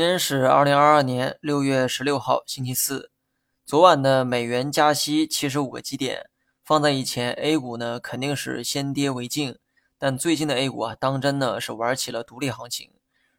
今天是二零二二年六月十六号，星期四。昨晚的美元加息七十五个基点，放在以前，A 股呢肯定是先跌为敬。但最近的 A 股啊，当真呢是玩起了独立行情。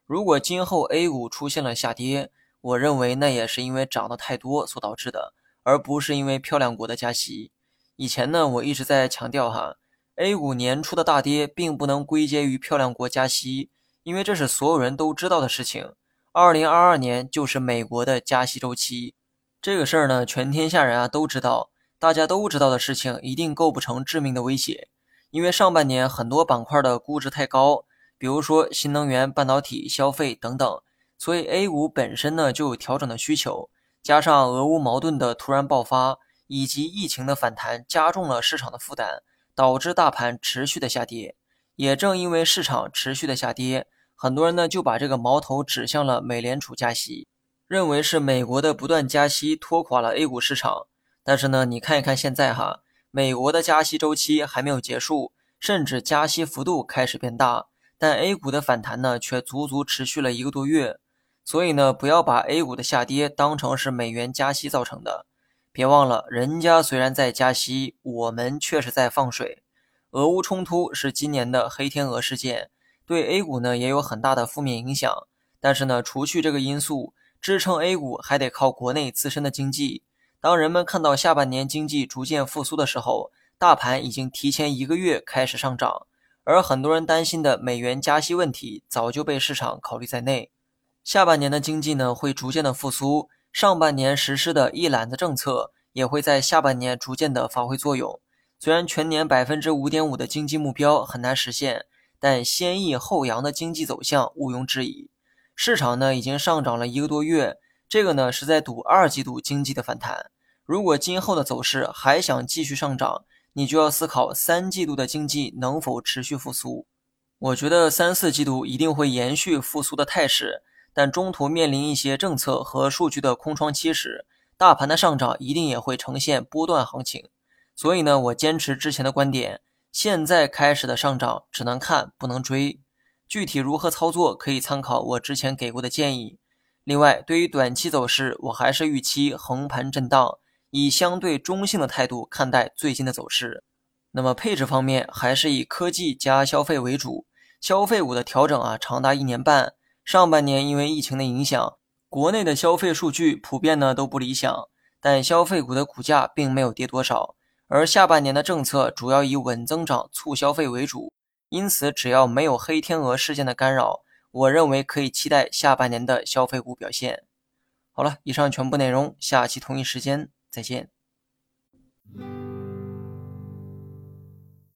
如果今后 A 股出现了下跌，我认为那也是因为涨得太多所导致的，而不是因为漂亮国的加息。以前呢，我一直在强调哈，A 股年初的大跌并不能归结于漂亮国加息，因为这是所有人都知道的事情。二零二二年就是美国的加息周期，这个事儿呢，全天下人啊都知道，大家都知道的事情，一定构不成致命的威胁。因为上半年很多板块的估值太高，比如说新能源、半导体、消费等等，所以 A 股本身呢就有调整的需求，加上俄乌矛盾的突然爆发以及疫情的反弹，加重了市场的负担，导致大盘持续的下跌。也正因为市场持续的下跌。很多人呢就把这个矛头指向了美联储加息，认为是美国的不断加息拖垮了 A 股市场。但是呢，你看一看现在哈，美国的加息周期还没有结束，甚至加息幅度开始变大，但 A 股的反弹呢却足足持续了一个多月。所以呢，不要把 A 股的下跌当成是美元加息造成的。别忘了，人家虽然在加息，我们却是在放水。俄乌冲突是今年的黑天鹅事件。对 A 股呢也有很大的负面影响，但是呢，除去这个因素，支撑 A 股还得靠国内自身的经济。当人们看到下半年经济逐渐复苏的时候，大盘已经提前一个月开始上涨，而很多人担心的美元加息问题早就被市场考虑在内。下半年的经济呢会逐渐的复苏，上半年实施的一揽子政策也会在下半年逐渐的发挥作用。虽然全年百分之五点五的经济目标很难实现。但先抑后扬的经济走向毋庸置疑，市场呢已经上涨了一个多月，这个呢是在赌二季度经济的反弹。如果今后的走势还想继续上涨，你就要思考三季度的经济能否持续复苏。我觉得三四季度一定会延续复苏的态势，但中途面临一些政策和数据的空窗期时，大盘的上涨一定也会呈现波段行情。所以呢，我坚持之前的观点。现在开始的上涨只能看不能追，具体如何操作可以参考我之前给过的建议。另外，对于短期走势，我还是预期横盘震荡，以相对中性的态度看待最近的走势。那么配置方面，还是以科技加消费为主。消费股的调整啊，长达一年半。上半年因为疫情的影响，国内的消费数据普遍呢都不理想，但消费股的股价并没有跌多少。而下半年的政策主要以稳增长、促消费为主，因此只要没有黑天鹅事件的干扰，我认为可以期待下半年的消费股表现。好了，以上全部内容，下期同一时间再见。